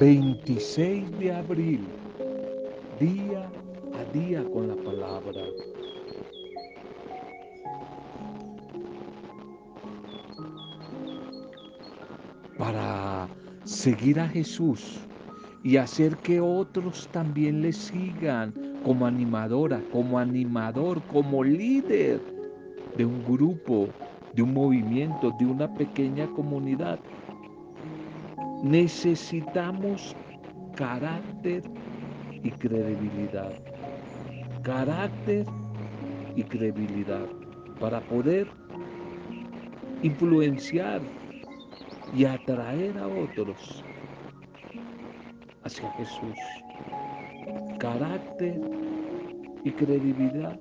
26 de abril, día a día con la palabra. Para seguir a Jesús y hacer que otros también le sigan como animadora, como animador, como líder de un grupo, de un movimiento, de una pequeña comunidad. Necesitamos carácter y credibilidad. Carácter y credibilidad para poder influenciar y atraer a otros hacia Jesús. Carácter y credibilidad.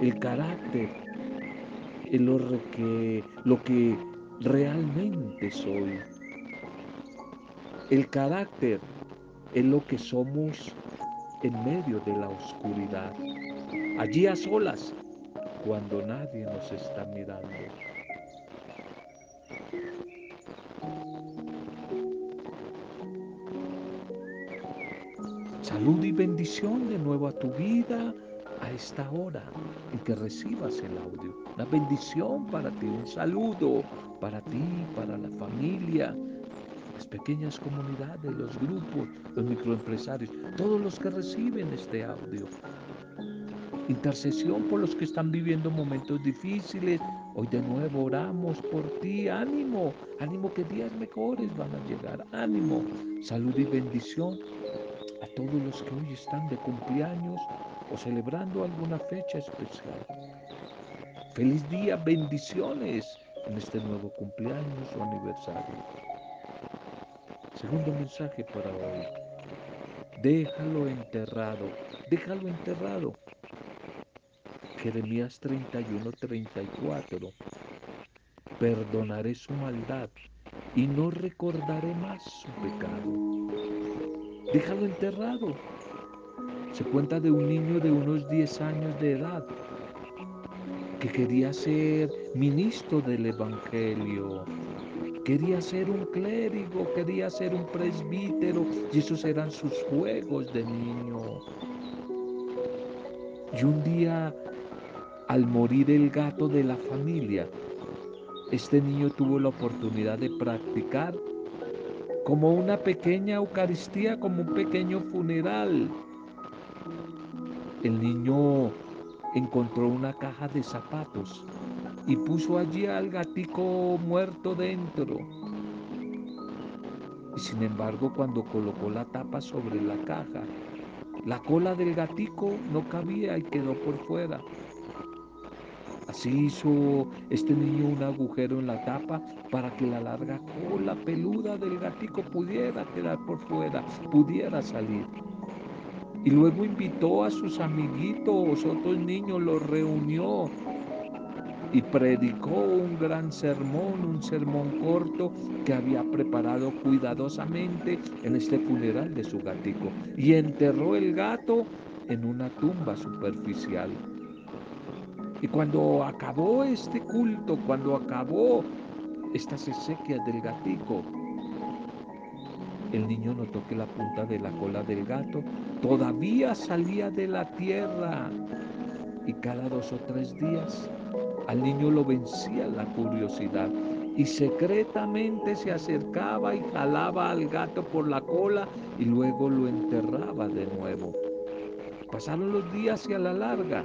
El carácter es lo que, lo que realmente soy. El carácter es lo que somos en medio de la oscuridad, allí a solas, cuando nadie nos está mirando. Salud y bendición de nuevo a tu vida a esta hora en que recibas el audio. Una bendición para ti, un saludo para ti, para la familia, las pequeñas comunidades, los grupos, los microempresarios, todos los que reciben este audio. Intercesión por los que están viviendo momentos difíciles. Hoy de nuevo oramos por ti. Ánimo, ánimo que días mejores van a llegar. Ánimo, salud y bendición a todos los que hoy están de cumpleaños o celebrando alguna fecha especial. Feliz día, bendiciones en este nuevo cumpleaños o aniversario. Segundo mensaje para hoy. Déjalo enterrado, déjalo enterrado. Jeremías 31, 34. Perdonaré su maldad y no recordaré más su pecado déjalo enterrado. Se cuenta de un niño de unos 10 años de edad que quería ser ministro del Evangelio, quería ser un clérigo, quería ser un presbítero, y esos eran sus juegos de niño. Y un día, al morir el gato de la familia, este niño tuvo la oportunidad de practicar como una pequeña Eucaristía, como un pequeño funeral. El niño encontró una caja de zapatos y puso allí al gatico muerto dentro. Y sin embargo, cuando colocó la tapa sobre la caja, la cola del gatico no cabía y quedó por fuera. Así hizo este niño un agujero en la tapa para que la larga cola peluda del gatico pudiera quedar por fuera, pudiera salir. Y luego invitó a sus amiguitos, otros niños, los reunió y predicó un gran sermón, un sermón corto que había preparado cuidadosamente en este funeral de su gatico. Y enterró el gato en una tumba superficial. Y cuando acabó este culto, cuando acabó estas exequias del gatico, el niño notó que la punta de la cola del gato todavía salía de la tierra. Y cada dos o tres días al niño lo vencía la curiosidad y secretamente se acercaba y jalaba al gato por la cola y luego lo enterraba de nuevo. Pasaron los días y a la larga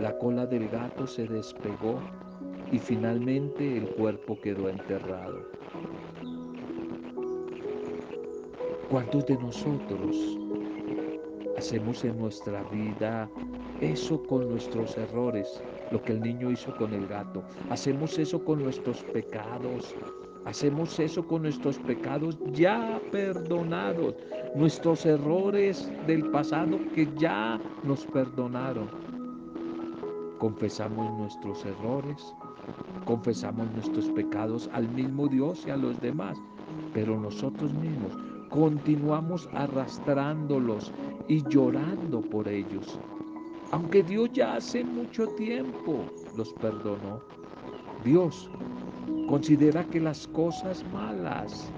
la cola del gato se despegó y finalmente el cuerpo quedó enterrado. ¿Cuántos de nosotros hacemos en nuestra vida eso con nuestros errores, lo que el niño hizo con el gato? Hacemos eso con nuestros pecados. Hacemos eso con nuestros pecados ya perdonados, nuestros errores del pasado que ya nos perdonaron confesamos nuestros errores, confesamos nuestros pecados al mismo Dios y a los demás, pero nosotros mismos continuamos arrastrándolos y llorando por ellos. Aunque Dios ya hace mucho tiempo los perdonó, Dios considera que las cosas malas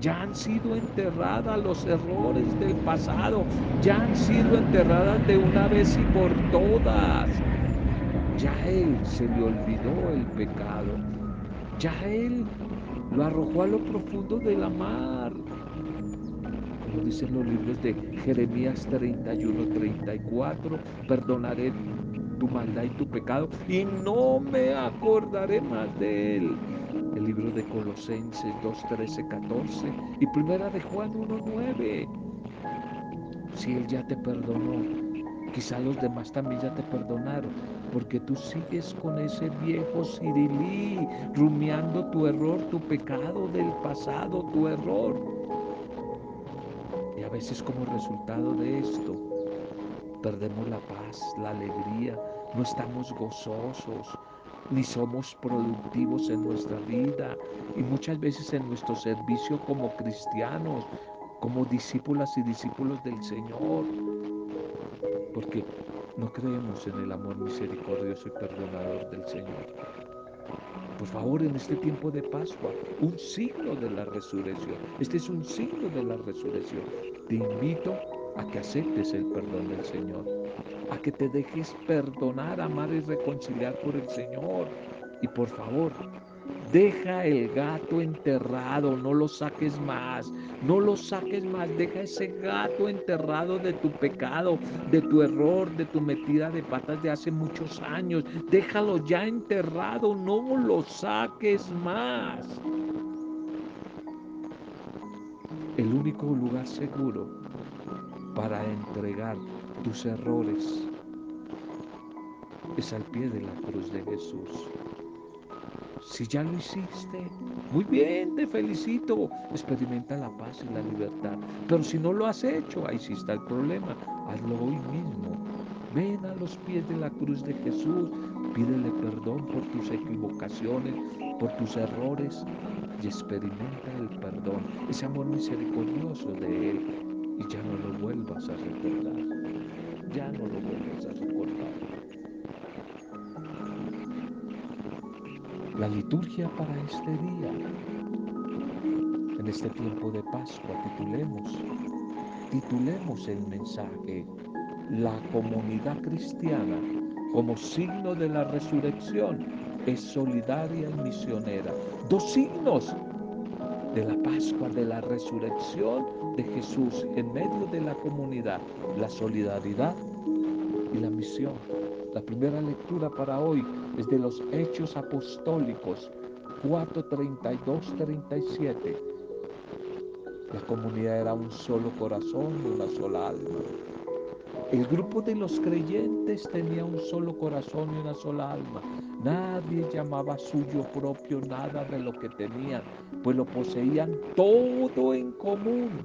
ya han sido enterradas los errores del pasado, ya han sido enterradas de una vez y por todas. Ya Él se le olvidó el pecado, ya Él lo arrojó a lo profundo de la mar. Como dicen los libros de Jeremías 31, 34, perdonaré tu maldad y tu pecado y no me acordaré más de él. El libro de Colosenses 2, 13, 14 y primera de Juan 1, 9. Si él ya te perdonó, quizá los demás también ya te perdonaron, porque tú sigues con ese viejo Cirilí, rumiando tu error, tu pecado del pasado, tu error. Veces como resultado de esto, perdemos la paz, la alegría, no estamos gozosos, ni somos productivos en nuestra vida y muchas veces en nuestro servicio como cristianos, como discípulas y discípulos del Señor, porque no creemos en el amor misericordioso y perdonador del Señor. Por favor, en este tiempo de Pascua, un signo de la resurrección. Este es un signo de la resurrección. Te invito a que aceptes el perdón del Señor, a que te dejes perdonar, amar y reconciliar por el Señor. Y por favor, Deja el gato enterrado, no lo saques más, no lo saques más, deja ese gato enterrado de tu pecado, de tu error, de tu metida de patas de hace muchos años. Déjalo ya enterrado, no lo saques más. El único lugar seguro para entregar tus errores es al pie de la cruz de Jesús. Si ya lo hiciste, muy bien, te felicito. Experimenta la paz y la libertad. Pero si no lo has hecho, ahí sí está el problema. Hazlo hoy mismo. Ven a los pies de la cruz de Jesús. Pídele perdón por tus equivocaciones, por tus errores y experimenta el perdón, ese amor misericordioso de Él. Y ya no lo vuelvas a recordar. Ya no lo vuelvas a recordar. la liturgia para este día. En este tiempo de Pascua titulemos, titulemos el mensaje, la comunidad cristiana como signo de la resurrección es solidaria y misionera. Dos signos de la Pascua, de la resurrección de Jesús en medio de la comunidad, la solidaridad y la misión. La primera lectura para hoy es de los Hechos Apostólicos 432 37. La comunidad era un solo corazón y una sola alma. El grupo de los creyentes tenía un solo corazón y una sola alma. Nadie llamaba suyo propio nada de lo que tenían, pues lo poseían todo en común.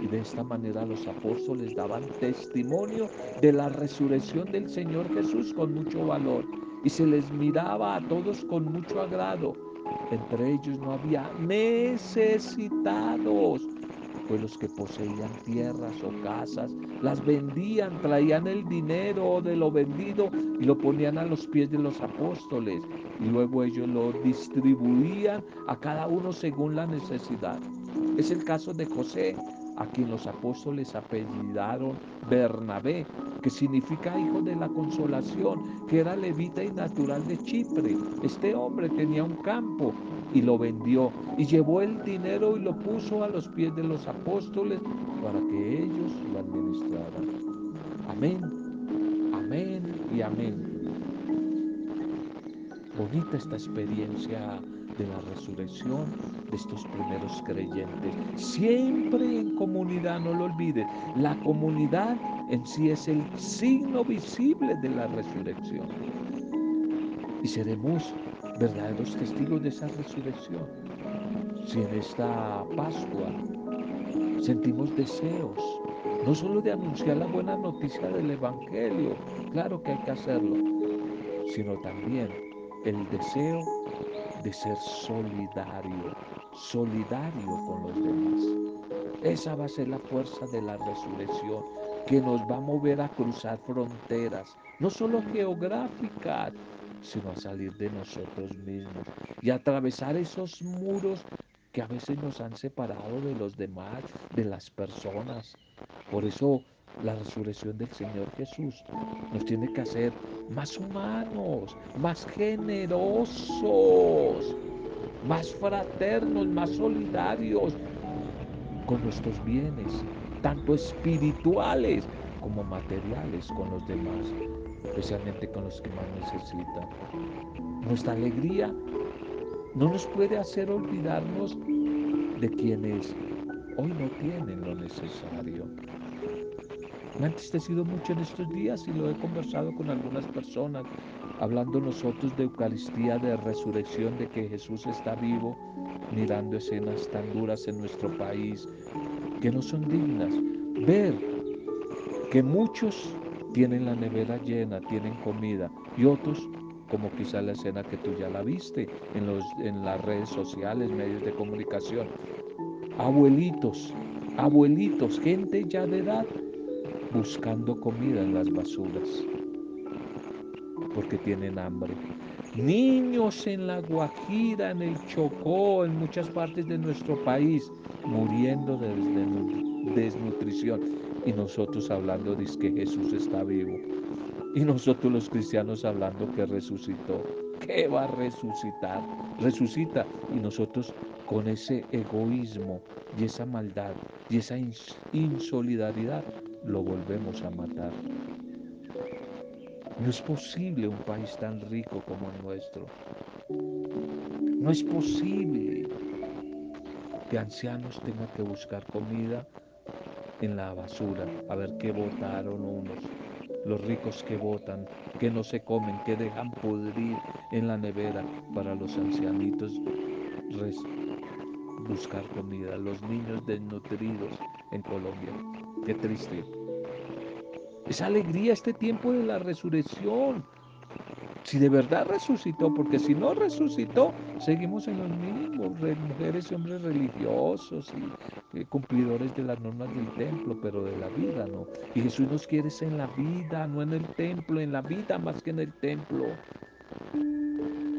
Y de esta manera los apóstoles daban testimonio de la resurrección del Señor Jesús con mucho valor. Y se les miraba a todos con mucho agrado. Entre ellos no había necesitados, pues los que poseían tierras o casas las vendían, traían el dinero de lo vendido y lo ponían a los pies de los apóstoles. Y luego ellos lo distribuían a cada uno según la necesidad. Es el caso de José, a quien los apóstoles apellidaron Bernabé, que significa hijo de la consolación, que era levita y natural de Chipre. Este hombre tenía un campo y lo vendió y llevó el dinero y lo puso a los pies de los apóstoles para que ellos lo administraran. Amén, amén y amén. Bonita esta experiencia de la resurrección de estos primeros creyentes. Siempre en comunidad, no lo olvides. La comunidad en sí es el signo visible de la resurrección. Y seremos verdaderos testigos de esa resurrección. Si en esta Pascua sentimos deseos, no solo de anunciar la buena noticia del Evangelio, claro que hay que hacerlo, sino también el deseo de ser solidario, solidario con los demás. Esa va a ser la fuerza de la resurrección que nos va a mover a cruzar fronteras, no solo geográficas, sino a salir de nosotros mismos y atravesar esos muros que a veces nos han separado de los demás, de las personas. Por eso la resurrección del Señor Jesús nos tiene que hacer más humanos, más generosos, más fraternos, más solidarios con nuestros bienes, tanto espirituales como materiales con los demás, especialmente con los que más necesitan. Nuestra alegría no nos puede hacer olvidarnos de quienes hoy no tienen lo necesario. Me ha entristecido mucho en estos días y lo he conversado con algunas personas, hablando nosotros de Eucaristía, de resurrección, de que Jesús está vivo, mirando escenas tan duras en nuestro país que no son dignas. Ver que muchos tienen la nevera llena, tienen comida y otros como quizá la escena que tú ya la viste en, los, en las redes sociales, medios de comunicación. Abuelitos, abuelitos, gente ya de edad buscando comida en las basuras porque tienen hambre. Niños en la Guajira, en el Chocó, en muchas partes de nuestro país, muriendo de desnutrición. Y nosotros hablando de que Jesús está vivo. Y nosotros los cristianos hablando que resucitó. ¿Qué va a resucitar? Resucita. Y nosotros con ese egoísmo y esa maldad y esa insolidaridad lo volvemos a matar. No es posible un país tan rico como el nuestro. No es posible que ancianos tengan que buscar comida en la basura, a ver qué votaron unos los ricos que votan, que no se comen, que dejan pudrir en la nevera para los ancianitos buscar comida, los niños desnutridos en Colombia. Qué triste. Es alegría este tiempo de la resurrección. Si de verdad resucitó, porque si no resucitó, seguimos en los mismos, mujeres y hombres religiosos y eh, cumplidores de las normas del templo, pero de la vida no. Y Jesús nos quiere en la vida, no en el templo, en la vida más que en el templo.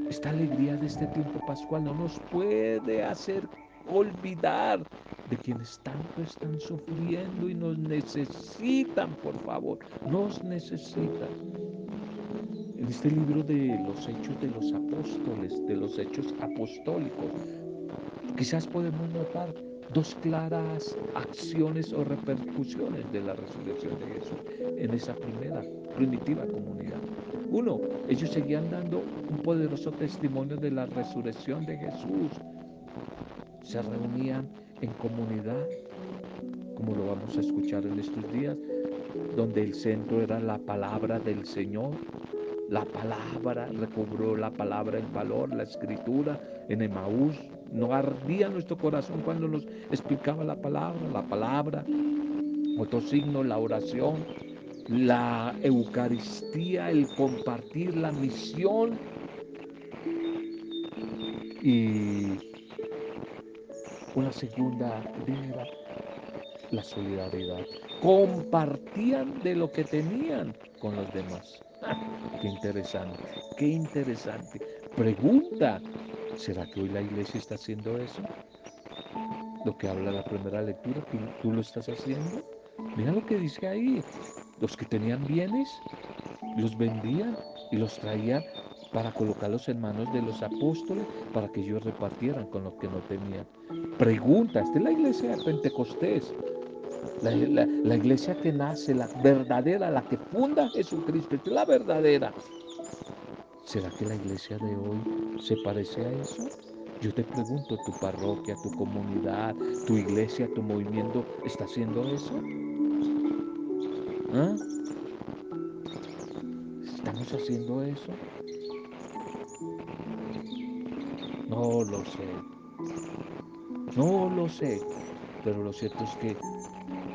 Esta alegría de este tiempo pascual no nos puede hacer olvidar de quienes tanto están sufriendo y nos necesitan, por favor, nos necesitan en este libro de los hechos de los apóstoles, de los hechos apostólicos, quizás podemos notar dos claras acciones o repercusiones de la resurrección de Jesús en esa primera, primitiva comunidad. Uno, ellos seguían dando un poderoso testimonio de la resurrección de Jesús. Se reunían en comunidad, como lo vamos a escuchar en estos días, donde el centro era la palabra del Señor, la palabra, recobró la palabra el valor, la escritura en Emaús. No ardía nuestro corazón cuando nos explicaba la palabra, la palabra, otro signo, la oración, la Eucaristía, el compartir la misión y una segunda era la solidaridad. Compartían de lo que tenían con los demás. Qué interesante, qué interesante. Pregunta, ¿será que hoy la iglesia está haciendo eso? Lo que habla la primera lectura, ¿tú, lo estás haciendo? Mira lo que dice ahí. Los que tenían bienes, los vendían y los traían para colocarlos en manos de los apóstoles para que ellos repartieran con los que no tenían. Pregunta, esta es la iglesia de Pentecostés. La, iglesia que nace, la verdadera, la que funda Jesucristo, es la verdadera. ¿Será que la iglesia de hoy se parece a eso? Yo te pregunto, ¿tu parroquia, tu comunidad, tu iglesia, tu movimiento está haciendo eso? ¿Ah? ¿Estamos haciendo eso? No lo sé. No lo sé. Pero lo cierto es que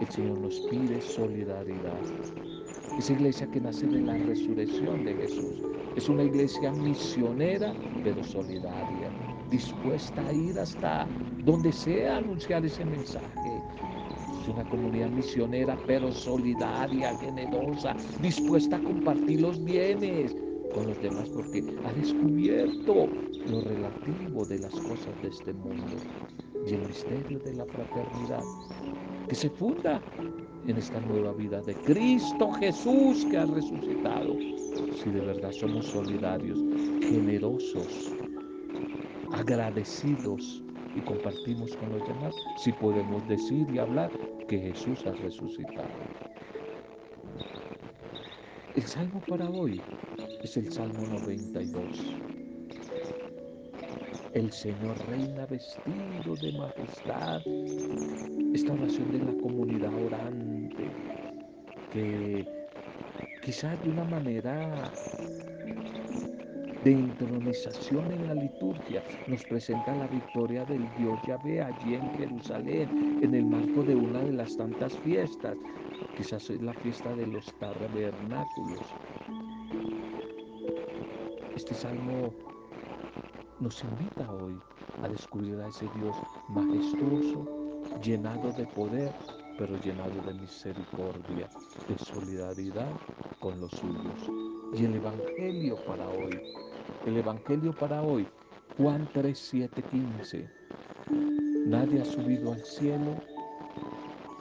el Señor nos pide solidaridad. Esa iglesia que nace de la resurrección de Jesús. Es una iglesia misionera, pero solidaria, dispuesta a ir hasta donde sea a anunciar ese mensaje. Es una comunidad misionera, pero solidaria, generosa, dispuesta a compartir los bienes. con los demás porque ha descubierto lo relativo de las cosas de este mundo y el misterio de la fraternidad que se funda en esta nueva vida de Cristo Jesús que ha resucitado. Si de verdad somos solidarios, generosos, agradecidos y compartimos con los demás, si podemos decir y hablar que Jesús ha resucitado. El salmo para hoy es el Salmo 92. El Señor reina vestido de majestad. Esta oración de la comunidad orante, que quizás de una manera de intronización en la liturgia nos presenta la victoria del Dios Yahvé allí en Jerusalén, en el marco de una de las tantas fiestas. Quizás es la fiesta de los tabernáculos. Este salmo nos invita hoy a descubrir a ese Dios majestuoso, llenado de poder, pero llenado de misericordia, de solidaridad con los suyos. Y el Evangelio para hoy, el Evangelio para hoy, Juan 3, 7, 15. Nadie ha subido al cielo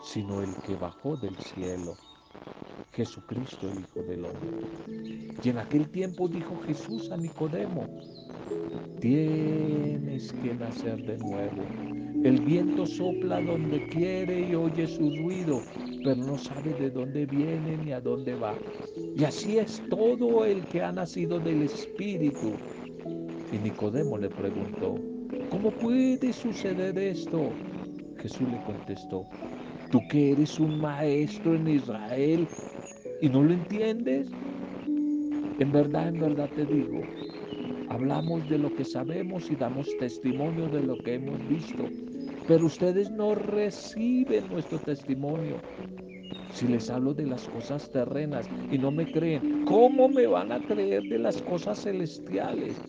sino el que bajó del cielo, Jesucristo el Hijo del Hombre. Y en aquel tiempo dijo Jesús a Nicodemo, Tienes que nacer de nuevo. El viento sopla donde quiere y oye su ruido, pero no sabe de dónde viene ni a dónde va. Y así es todo el que ha nacido del Espíritu. Y Nicodemo le preguntó, ¿cómo puede suceder esto? Jesús le contestó, tú que eres un maestro en Israel y no lo entiendes. En verdad, en verdad te digo, Hablamos de lo que sabemos y damos testimonio de lo que hemos visto, pero ustedes no reciben nuestro testimonio. Si les hablo de las cosas terrenas y no me creen, ¿cómo me van a creer de las cosas celestiales?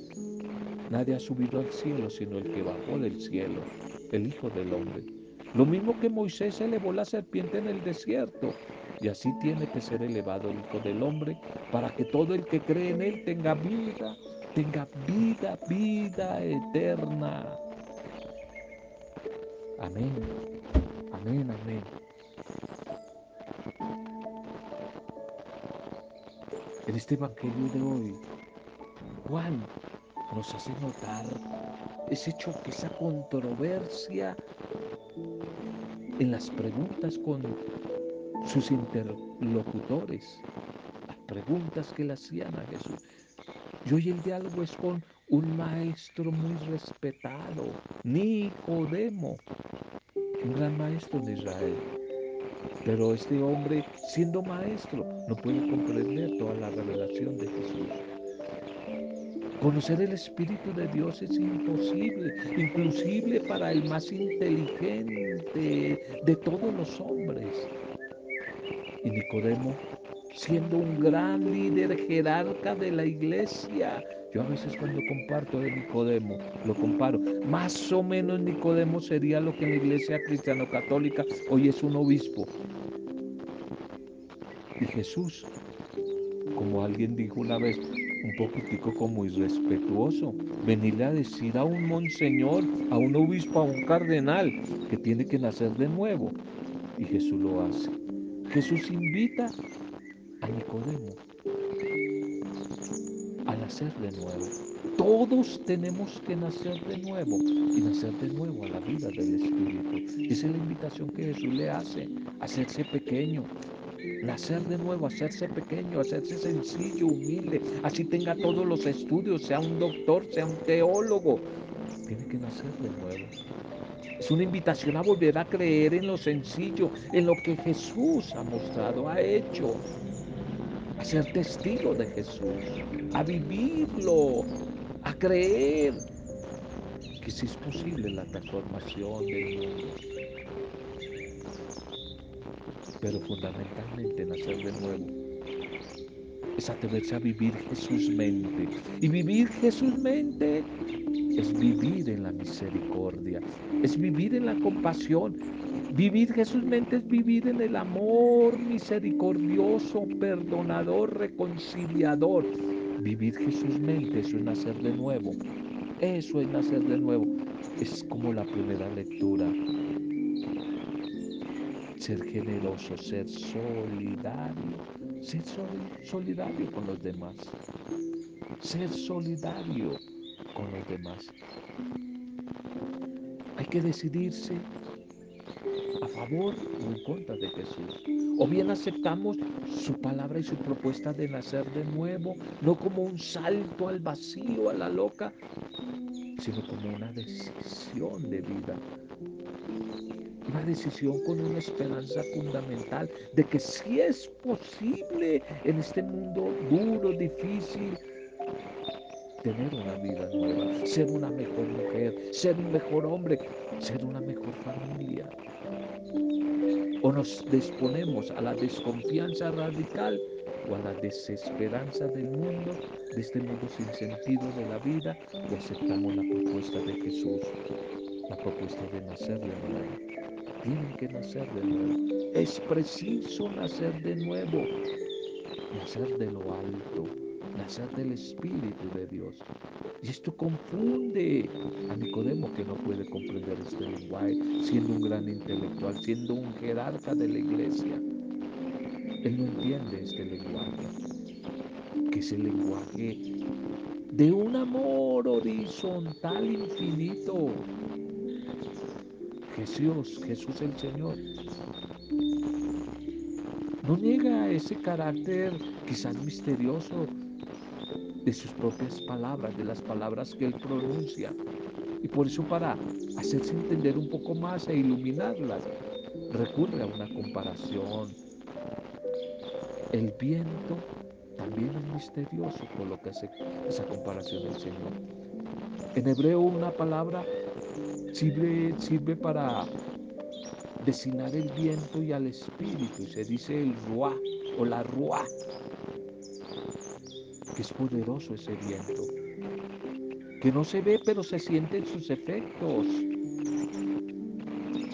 Nadie ha subido al cielo sino el que bajó del cielo, el Hijo del Hombre. Lo mismo que Moisés elevó la serpiente en el desierto, y así tiene que ser elevado el Hijo del Hombre para que todo el que cree en él tenga vida tenga vida, vida eterna. Amén, amén, amén. En este Evangelio de hoy, Juan nos hace notar ese choque, esa controversia en las preguntas con sus interlocutores, las preguntas que le hacían a Jesús. Y hoy el diálogo es con un maestro muy respetado, Nicodemo, un gran maestro de Israel. Pero este hombre, siendo maestro, no puede comprender toda la revelación de Jesús. Conocer el Espíritu de Dios es imposible, inclusive para el más inteligente de todos los hombres. Y Nicodemo siendo un gran líder jerarca de la iglesia. Yo a veces cuando comparto de Nicodemo, lo comparo. Más o menos Nicodemo sería lo que en la iglesia cristiano-católica hoy es un obispo. Y Jesús, como alguien dijo una vez, un poquitico como irrespetuoso, venirle a decir a un monseñor, a un obispo, a un cardenal, que tiene que nacer de nuevo. Y Jesús lo hace. Jesús invita Nicodemo. A nacer de nuevo. Todos tenemos que nacer de nuevo. Y nacer de nuevo a la vida del Espíritu. Esa es la invitación que Jesús le hace, hacerse pequeño, nacer de nuevo, hacerse pequeño, hacerse sencillo, humilde, así tenga todos los estudios, sea un doctor, sea un teólogo, tiene que nacer de nuevo. Es una invitación a volver a creer en lo sencillo, en lo que Jesús ha mostrado, ha hecho a ser testigo de Jesús, a vivirlo, a creer que si es posible la transformación del mundo. Pero fundamentalmente nacer de nuevo es atreverse a vivir Jesús mente. Y vivir Jesús mente es vivir en la misericordia, es vivir en la compasión, Vivir Jesús mente es vivir en el amor misericordioso, perdonador, reconciliador. Vivir Jesús mente, es nacer de nuevo. Eso es nacer de nuevo. Es como la primera lectura. Ser generoso, ser solidario, ser solidario con los demás. Ser solidario con los demás. Hay que decidirse a favor o en contra de Jesús. O bien aceptamos su palabra y su propuesta de nacer de nuevo, no como un salto al vacío, a la loca, sino como una decisión de vida. Una decisión con una esperanza fundamental de que si es posible en este mundo duro, difícil, tener una vida nueva, ser una mejor mujer, ser un mejor hombre, ser una mejor familia. O nos disponemos a la desconfianza radical o a la desesperanza del mundo, de este mundo sin sentido de la vida, o aceptamos la propuesta de Jesús, la propuesta de nacer de nuevo. Tienen que nacer de nuevo. Es preciso nacer de nuevo, nacer de lo alto, nacer del Espíritu de Dios. Y esto confunde a Nicodemo que no puede comprender este lenguaje, siendo un gran intelectual, siendo un jerarca de la iglesia. Él no entiende este lenguaje, que es el lenguaje de un amor horizontal infinito. Jesús, Jesús el Señor, no niega ese carácter quizás misterioso de sus propias palabras, de las palabras que él pronuncia. Y por eso para hacerse entender un poco más e iluminarlas, recurre a una comparación. El viento también es misterioso, coloca esa comparación el Señor. En hebreo una palabra sirve, sirve para designar el viento y al espíritu. Se dice el ruá o la ruá es poderoso ese viento, que no se ve pero se sienten sus efectos.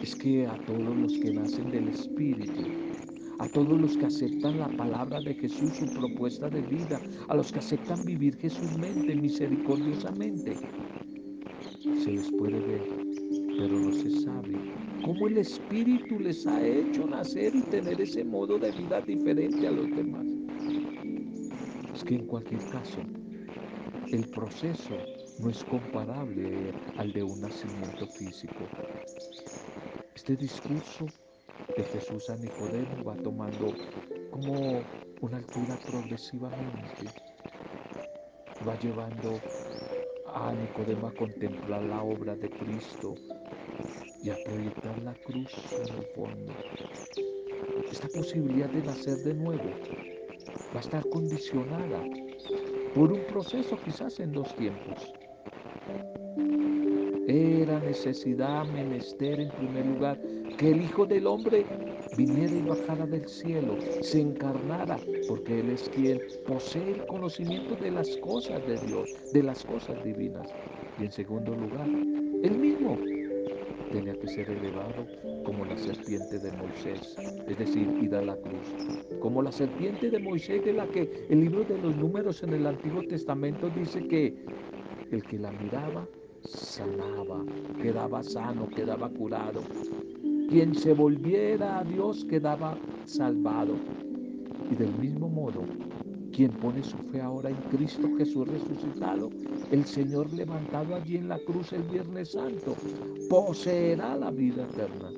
Es que a todos los que nacen del Espíritu, a todos los que aceptan la palabra de Jesús, su propuesta de vida, a los que aceptan vivir Jesús mente, misericordiosamente, se les puede ver, pero no se sabe cómo el Espíritu les ha hecho nacer y tener ese modo de vida diferente a los demás es que en cualquier caso el proceso no es comparable al de un nacimiento físico. Este discurso de Jesús a Nicodemo va tomando como una altura progresivamente. Va llevando a Nicodemo a contemplar la obra de Cristo y a proyectar la cruz en el fondo. Esta posibilidad de nacer de nuevo va a estar condicionada por un proceso quizás en dos tiempos. Era necesidad menester en primer lugar que el Hijo del Hombre viniera y bajara del cielo, se encarnara, porque Él es quien posee el conocimiento de las cosas de Dios, de las cosas divinas. Y en segundo lugar, Él mismo tenía que ser elevado como la serpiente de Moisés, es decir, ir a la cruz. Como la serpiente de Moisés de la que el libro de los números en el Antiguo Testamento dice que el que la miraba sanaba, quedaba sano, quedaba curado. Quien se volviera a Dios quedaba salvado. Y del mismo modo, quien pone su fe ahora en Cristo Jesús resucitado, el Señor levantado allí en la cruz el Viernes Santo, poseerá la vida eterna.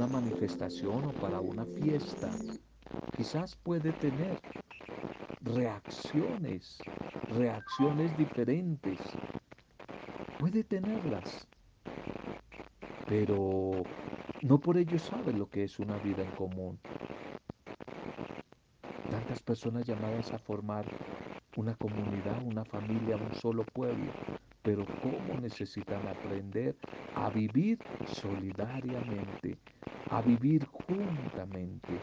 Una manifestación o para una fiesta, quizás puede tener reacciones, reacciones diferentes. Puede tenerlas pero no por ello sabe lo que es una vida en común. Tantas personas llamadas a formar una comunidad, una familia, un solo pueblo, pero cómo necesitan aprender a vivir solidariamente, a vivir juntamente.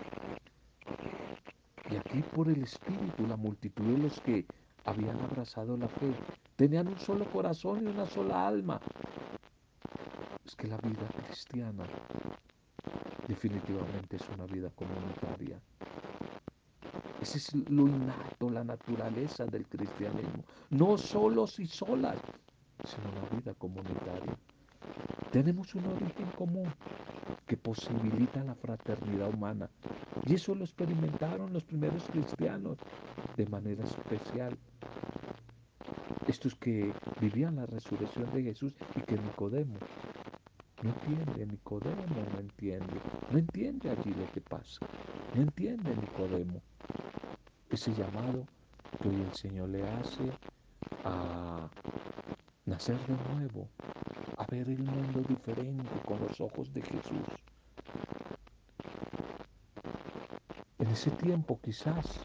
Y aquí por el Espíritu, la multitud de los que habían abrazado la fe, tenían un solo corazón y una sola alma, que la vida cristiana definitivamente es una vida comunitaria. Ese es lo innato, la naturaleza del cristianismo. No solos y solas, sino una vida comunitaria. Tenemos un origen común que posibilita la fraternidad humana. Y eso lo experimentaron los primeros cristianos de manera especial. Estos que vivían la resurrección de Jesús y que Nicodemo no entiende, Nicodemo no entiende, no entiende allí lo que pasa, no entiende Nicodemo ese llamado que hoy el Señor le hace a nacer de nuevo, ver el mundo diferente con los ojos de Jesús. En ese tiempo quizás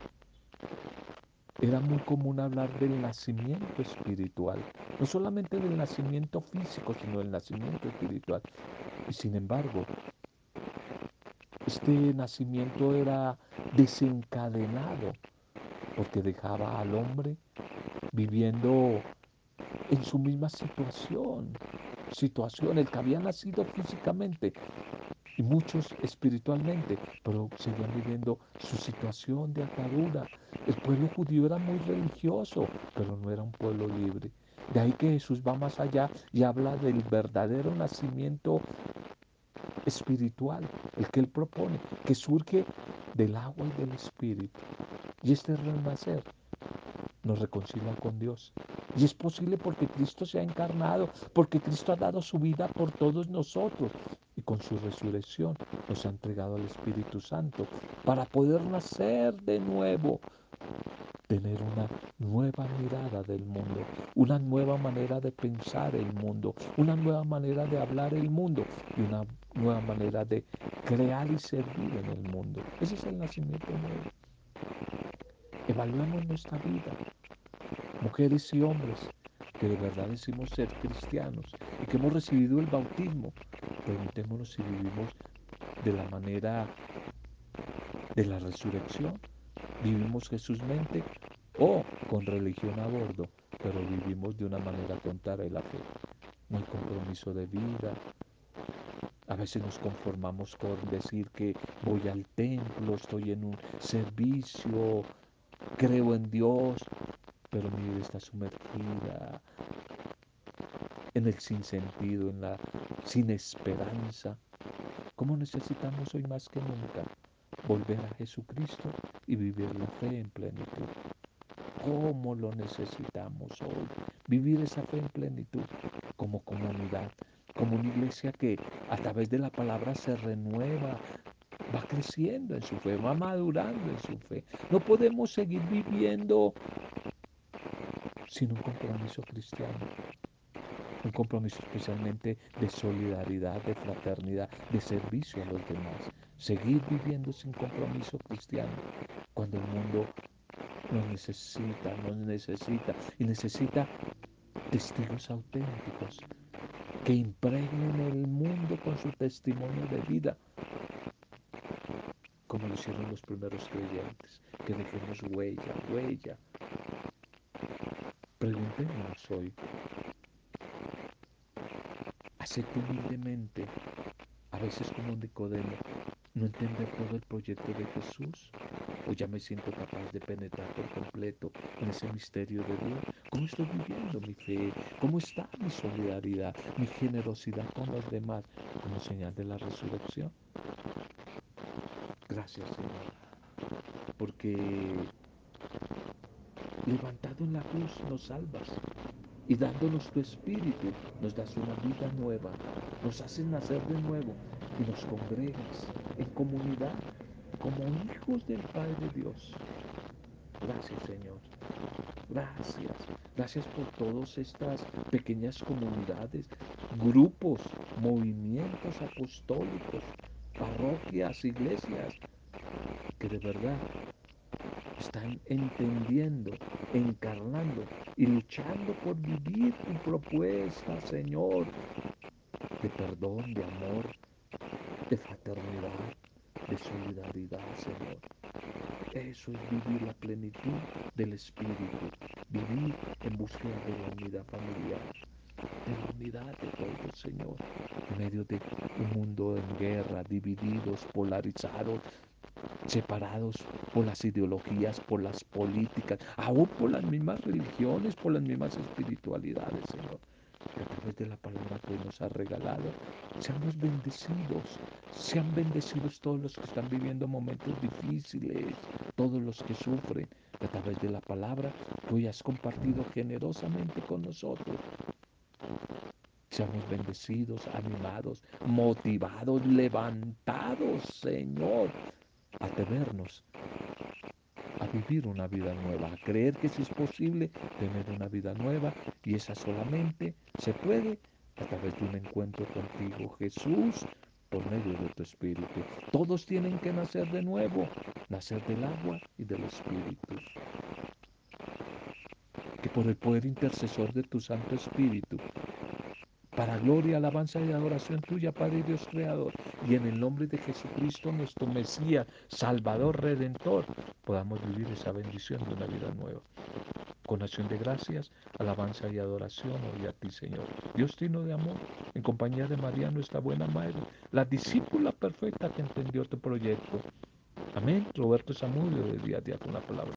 era muy común hablar del nacimiento espiritual, no solamente del nacimiento físico, sino del nacimiento espiritual. Y sin embargo, este nacimiento era desencadenado porque dejaba al hombre viviendo en su misma situación, situación, el que había nacido físicamente y muchos espiritualmente, pero seguían viviendo su situación de atadura. El pueblo judío era muy religioso, pero no era un pueblo libre. De ahí que Jesús va más allá y habla del verdadero nacimiento espiritual, el que él propone, que surge del agua y del espíritu. Y este renacer nos reconcilia con Dios. Y es posible porque Cristo se ha encarnado, porque Cristo ha dado su vida por todos nosotros y con su resurrección nos ha entregado al Espíritu Santo para poder nacer de nuevo, tener una nueva mirada del mundo, una nueva manera de pensar el mundo, una nueva manera de hablar el mundo y una nueva manera de crear y servir en el mundo. Ese es el nacimiento nuevo. Evaluamos nuestra vida, mujeres y hombres que de verdad decimos ser cristianos y que hemos recibido el bautismo. Preguntémonos si vivimos de la manera de la resurrección. Vivimos Jesús mente o con religión a bordo, pero vivimos de una manera contraria a la fe. No hay compromiso de vida. A veces nos conformamos con decir que voy al templo, estoy en un servicio, creo en Dios, pero mi vida está sumergida en el sinsentido, en la sin esperanza. ¿Cómo necesitamos hoy más que nunca volver a Jesucristo y vivir la fe en plenitud? ¿Cómo lo necesitamos hoy? Vivir esa fe en plenitud como comunidad, como una iglesia que a través de la palabra se renueva, va creciendo en su fe, va madurando en su fe. No podemos seguir viviendo sin un compromiso cristiano. Un compromiso especialmente de solidaridad, de fraternidad, de servicio a los demás. Seguir viviendo sin compromiso cristiano cuando el mundo nos necesita, nos necesita y necesita testigos auténticos que impregnen el mundo con su testimonio de vida, como lo hicieron los primeros creyentes, que dejemos huella, huella. Preguntémonos hoy, acepto humildemente, a veces como Nicodemo, no entender todo el proyecto de Jesús? ¿O ya me siento capaz de penetrar por completo en ese misterio de Dios? ¿Cómo estoy viviendo mi fe? ¿Cómo está mi solidaridad, mi generosidad con los demás como señal de la resurrección? Gracias, Señor, porque levantado en la cruz nos salvas y dándonos tu espíritu nos das una vida nueva, nos haces nacer de nuevo y nos congregas en comunidad como hijos del Padre Dios. Gracias Señor. Gracias. Gracias por todas estas pequeñas comunidades, grupos, movimientos apostólicos, parroquias, iglesias, que de verdad están entendiendo, encarnando y luchando por vivir tu propuesta, Señor, de perdón, de amor, de fraternidad, de solidaridad, Señor. Eso es vivir la plenitud del Espíritu, vivir en búsqueda de la unidad familiar. de la unidad de todos, Señor, en medio de un mundo en guerra, divididos, polarizados, separados por las ideologías, por las políticas, aún por las mismas religiones, por las mismas espiritualidades, Señor. A través de la palabra que nos ha regalado, seamos bendecidos, sean bendecidos todos los que están viviendo momentos difíciles, todos los que sufren, a través de la palabra que has compartido generosamente con nosotros. Seamos bendecidos, animados, motivados, levantados, Señor, atrevernos a vivir una vida nueva, a creer que si es posible tener una vida nueva y esa solamente se puede a través de un encuentro contigo, Jesús, por medio de tu Espíritu. Todos tienen que nacer de nuevo, nacer del agua y del Espíritu. Que por el poder intercesor de tu Santo Espíritu para gloria, alabanza y adoración tuya, Padre Dios Creador, y en el nombre de Jesucristo, nuestro Mesías, Salvador, Redentor, podamos vivir esa bendición de una vida nueva. Con acción de gracias, alabanza y adoración hoy a ti, Señor. Dios digno de amor, en compañía de María, nuestra buena madre, la discípula perfecta que entendió tu proyecto. Amén. Roberto Samudio, de día a día con la palabra.